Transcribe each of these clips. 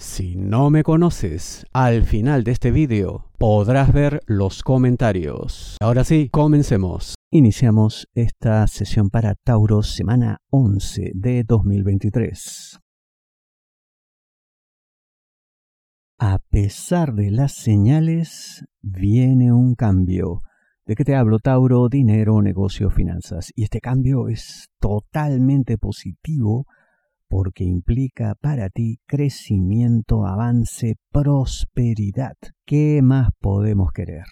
Si no me conoces, al final de este vídeo podrás ver los comentarios. Ahora sí, comencemos. Iniciamos esta sesión para Tauro semana 11 de 2023. A pesar de las señales, viene un cambio. ¿De qué te hablo, Tauro? Dinero, negocio, finanzas. Y este cambio es totalmente positivo porque implica para ti crecimiento, avance, prosperidad. ¿Qué más podemos querer?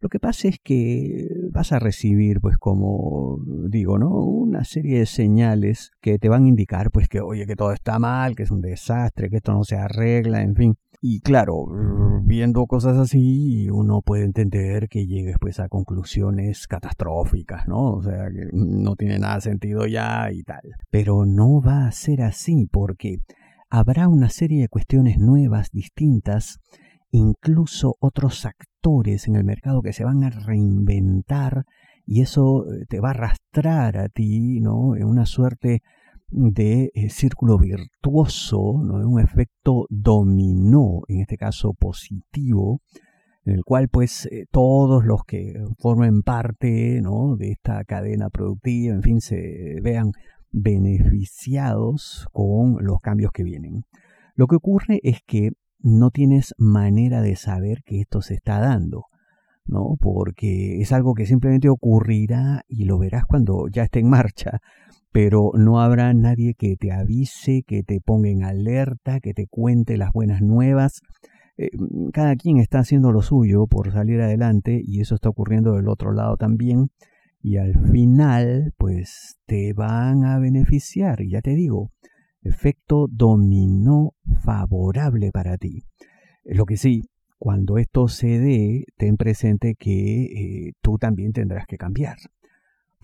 Lo que pasa es que vas a recibir, pues como digo, ¿no? Una serie de señales que te van a indicar, pues que, oye, que todo está mal, que es un desastre, que esto no se arregla, en fin. Y claro, viendo cosas así, uno puede entender que llegues pues a conclusiones catastróficas, ¿no? O sea, que no tiene nada sentido ya y tal. Pero no va a ser así porque habrá una serie de cuestiones nuevas, distintas, incluso otros actores en el mercado que se van a reinventar y eso eh, te va a arrastrar a ti, ¿no? En una suerte de eh, círculo virtuoso, ¿no? un efecto dominó, en este caso positivo, en el cual pues eh, todos los que formen parte ¿no? de esta cadena productiva, en fin, se vean beneficiados con los cambios que vienen. Lo que ocurre es que no tienes manera de saber que esto se está dando, ¿no? Porque es algo que simplemente ocurrirá y lo verás cuando ya esté en marcha pero no habrá nadie que te avise, que te ponga en alerta, que te cuente las buenas nuevas. Eh, cada quien está haciendo lo suyo por salir adelante y eso está ocurriendo del otro lado también y al final pues te van a beneficiar ya te digo, efecto dominó favorable para ti. Lo que sí, cuando esto se dé, ten presente que eh, tú también tendrás que cambiar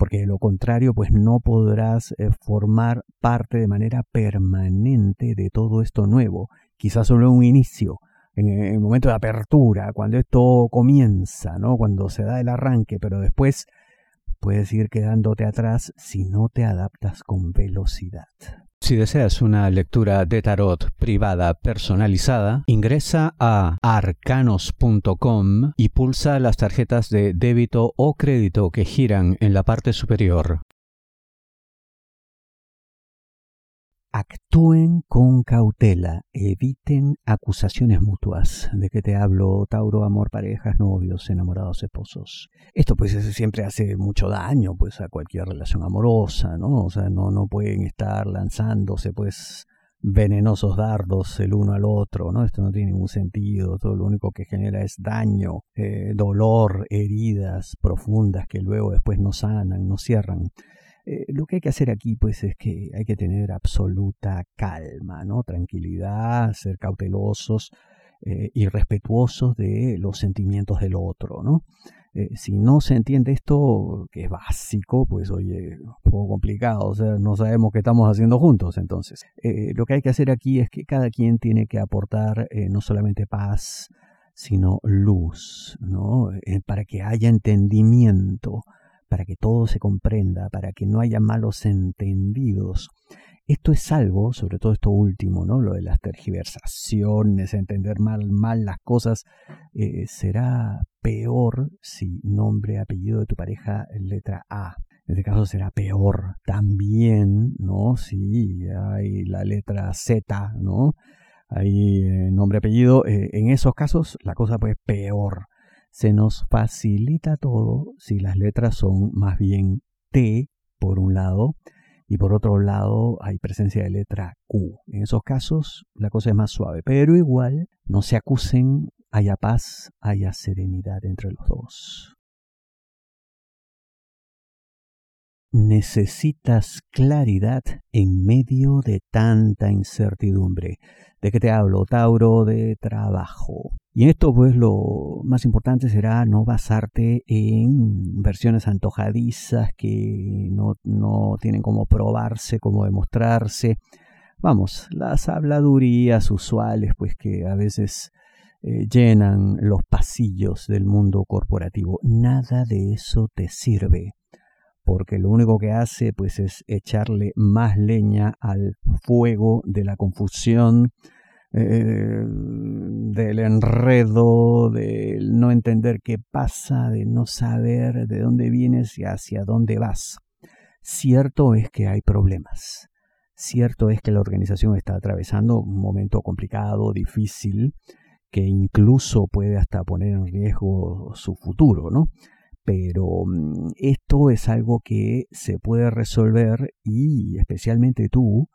porque de lo contrario pues no podrás eh, formar parte de manera permanente de todo esto nuevo, quizás solo un inicio, en el momento de apertura, cuando esto comienza, ¿no? Cuando se da el arranque, pero después puedes ir quedándote atrás si no te adaptas con velocidad. Si deseas una lectura de tarot privada personalizada, ingresa a arcanos.com y pulsa las tarjetas de débito o crédito que giran en la parte superior. Actúen con cautela, eviten acusaciones mutuas. ¿De qué te hablo, Tauro? Amor, parejas, novios, enamorados, esposos. Esto pues siempre hace mucho daño pues a cualquier relación amorosa, ¿no? O sea, no, no pueden estar lanzándose pues venenosos dardos el uno al otro, ¿no? Esto no tiene ningún sentido, todo lo único que genera es daño, eh, dolor, heridas profundas que luego después no sanan, no cierran. Eh, lo que hay que hacer aquí, pues, es que hay que tener absoluta calma, ¿no? Tranquilidad, ser cautelosos eh, y respetuosos de los sentimientos del otro, ¿no? Eh, si no se entiende esto, que es básico, pues oye, un poco complicado, o sea, no sabemos qué estamos haciendo juntos, entonces. lo que hay que hacer aquí es que cada quien tiene que aportar no solamente paz, sino luz, ¿no? para que haya entendimiento, para que todo se comprenda, para que no haya malos entendidos. Esto es algo, sobre todo esto último, ¿no? Lo de las tergiversaciones, entender mal, mal las cosas, eh, será peor si nombre, apellido de tu pareja letra A. En este caso será peor también, ¿no? Si hay la letra Z, ¿no? Hay eh, nombre, apellido. Eh, en esos casos la cosa pues peor se nos facilita todo si las letras son más bien T por un lado y por otro lado hay presencia de letra Q. En esos casos la cosa es más suave, pero igual no se acusen, haya paz, haya serenidad entre los dos. Necesitas claridad en medio de tanta incertidumbre. ¿De qué te hablo, Tauro? De trabajo. Y en esto, pues, lo más importante será no basarte en versiones antojadizas que no, no tienen como probarse, como demostrarse. Vamos, las habladurías usuales, pues, que a veces eh, llenan los pasillos del mundo corporativo. Nada de eso te sirve porque lo único que hace pues es echarle más leña al fuego de la confusión, eh, del enredo, del no entender qué pasa, de no saber de dónde vienes y hacia dónde vas. Cierto es que hay problemas. Cierto es que la organización está atravesando un momento complicado, difícil, que incluso puede hasta poner en riesgo su futuro, ¿no? Pero mm, esto es algo que se puede resolver y especialmente tú,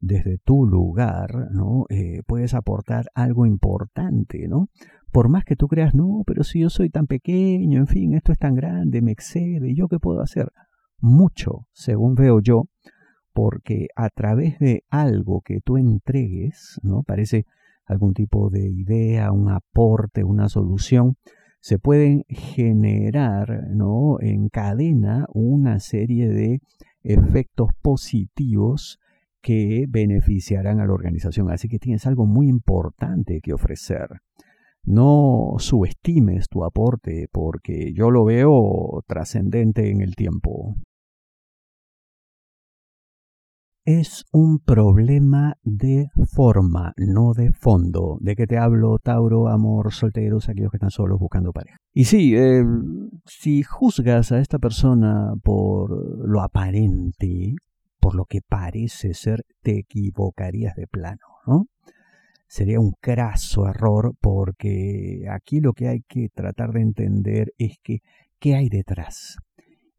desde tu lugar, ¿no? Eh, puedes aportar algo importante, ¿no? Por más que tú creas, no, pero si yo soy tan pequeño, en fin, esto es tan grande, me excede, ¿yo qué puedo hacer? Mucho, según veo yo, porque a través de algo que tú entregues, ¿no? Parece algún tipo de idea, un aporte, una solución, se pueden generar ¿no? en cadena una serie de efectos positivos que beneficiarán a la organización. Así que tienes algo muy importante que ofrecer. No subestimes tu aporte porque yo lo veo trascendente en el tiempo es un problema de forma, no de fondo. ¿De qué te hablo, Tauro, amor, solteros, aquellos que están solos buscando pareja? Y sí, eh, si juzgas a esta persona por lo aparente, por lo que parece ser, te equivocarías de plano, ¿no? Sería un craso error porque aquí lo que hay que tratar de entender es que, ¿qué hay detrás?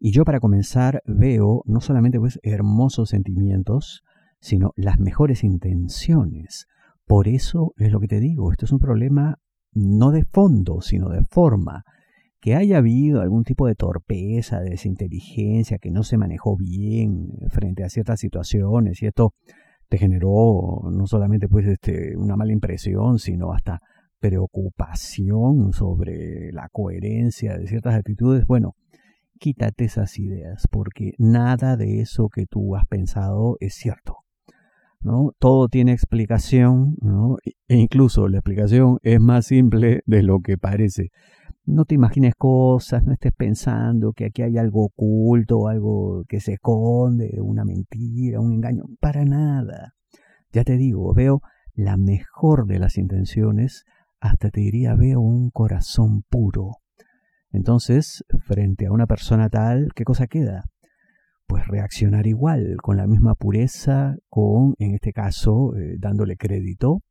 Y yo para comenzar veo no solamente pues hermosos sentimientos, sino las mejores intenciones. Por eso es lo que te digo, esto es un problema no de fondo, sino de forma. Que haya habido algún tipo de torpeza, de desinteligencia, que no se manejó bien frente a ciertas situaciones y esto te generó no solamente pues este, una mala impresión, sino hasta preocupación sobre la coherencia de ciertas actitudes. Bueno, quítate esas ideas, porque nada de eso que tú has pensado es cierto. ¿no? Todo tiene explicación, ¿no? e incluso la explicación es más simple de lo que parece. No te imagines cosas, no estés pensando que aquí hay algo oculto, algo que se esconde, una mentira, un engaño, para nada. Ya te digo, veo la mejor de las intenciones, hasta te diría veo un corazón puro. Entonces, frente a una persona tal, ¿qué cosa queda? Pues reaccionar igual, con la misma pureza, con, en este caso, eh, dándole crédito,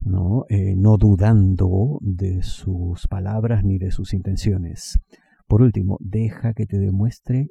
¿no? Eh, no dudando de sus palabras ni de sus intenciones. Por último, deja que te demuestre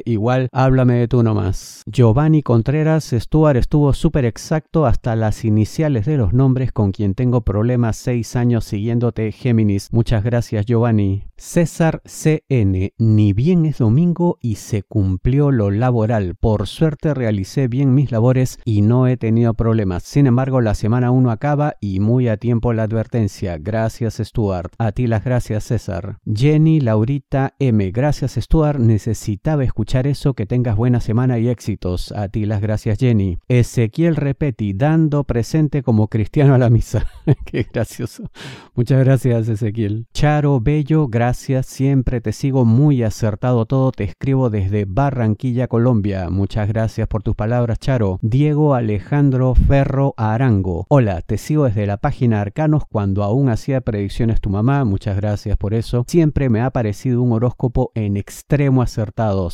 igual háblame de tú nomás. Giovanni Contreras, Stuart estuvo súper exacto hasta las iniciales de los nombres con quien tengo problemas seis años siguiéndote Géminis. Muchas gracias Giovanni. César CN, ni bien es domingo y se cumplió lo laboral. Por suerte realicé bien mis labores y no he tenido problemas. Sin embargo, la semana 1 acaba y muy a tiempo la advertencia. Gracias Stuart. A ti las gracias César. Jenny Laurita M. Gracias Stuart. Necesitaba escuchar eso. Que tengas buena semana y éxitos. A ti las gracias Jenny. Ezequiel Repeti, dando presente como cristiano a la misa. Qué gracioso. Muchas gracias Ezequiel. Charo Bello, gracias siempre te sigo muy acertado todo, te escribo desde Barranquilla, Colombia. Muchas gracias por tus palabras, Charo. Diego Alejandro Ferro Arango. Hola, te sigo desde la página Arcanos cuando aún hacía predicciones tu mamá. Muchas gracias por eso. Siempre me ha parecido un horóscopo en extremo acertado.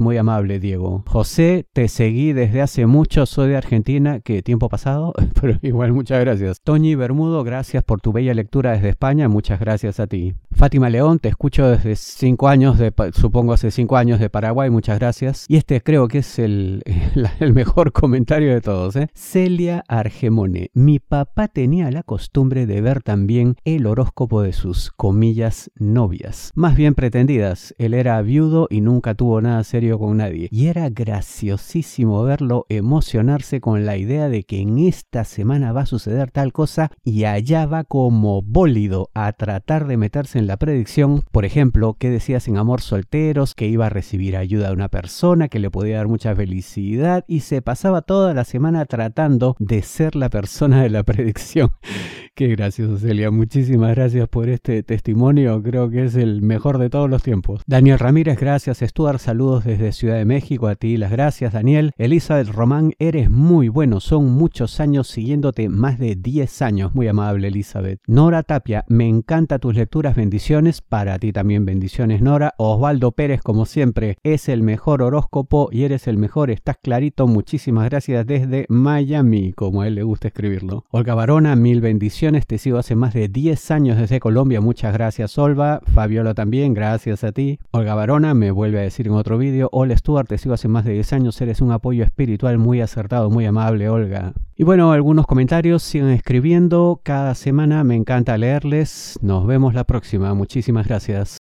Muy amable, Diego. José, te seguí desde hace mucho, soy de Argentina. ¿Qué tiempo pasado? Pero igual, muchas gracias. Toñi Bermudo, gracias por tu bella lectura desde España. Muchas gracias a ti. Fátima León, te escucho desde cinco años, de, supongo hace cinco años de Paraguay, muchas gracias. Y este creo que es el, el mejor comentario de todos. ¿eh? Celia Argemone, mi papá tenía la costumbre de ver también el horóscopo de sus comillas novias, más bien pretendidas. Él era viudo y nunca tuvo nada serio con nadie. Y era graciosísimo verlo emocionarse con la idea de que en esta semana va a suceder tal cosa y allá va como bólido a tratar de meterse en la predicción por ejemplo, que decía en Amor Solteros, que iba a recibir ayuda de una persona, que le podía dar mucha felicidad y se pasaba toda la semana tratando de ser la persona de la predicción. Qué gracioso, Celia. Muchísimas gracias por este testimonio. Creo que es el mejor de todos los tiempos. Daniel Ramírez, gracias. Stuart, saludos desde Ciudad de México. A ti las gracias, Daniel. Elizabeth Román, eres muy bueno. Son muchos años siguiéndote, más de 10 años. Muy amable, Elizabeth. Nora Tapia, me encanta tus lecturas. Bendiciones. Para ti también bendiciones, Nora. Osvaldo Pérez, como siempre, es el mejor horóscopo y eres el mejor. Estás clarito. Muchísimas gracias desde Miami, como a él le gusta escribirlo. Olga Barona, mil bendiciones te sigo hace más de 10 años desde Colombia. Muchas gracias, Olva. Fabiola también, gracias a ti. Olga Barona me vuelve a decir en otro vídeo. Hola, Stuart, te sigo hace más de 10 años. Eres un apoyo espiritual muy acertado, muy amable, Olga. Y bueno, algunos comentarios sigan escribiendo. Cada semana me encanta leerles. Nos vemos la próxima. Muchísimas gracias.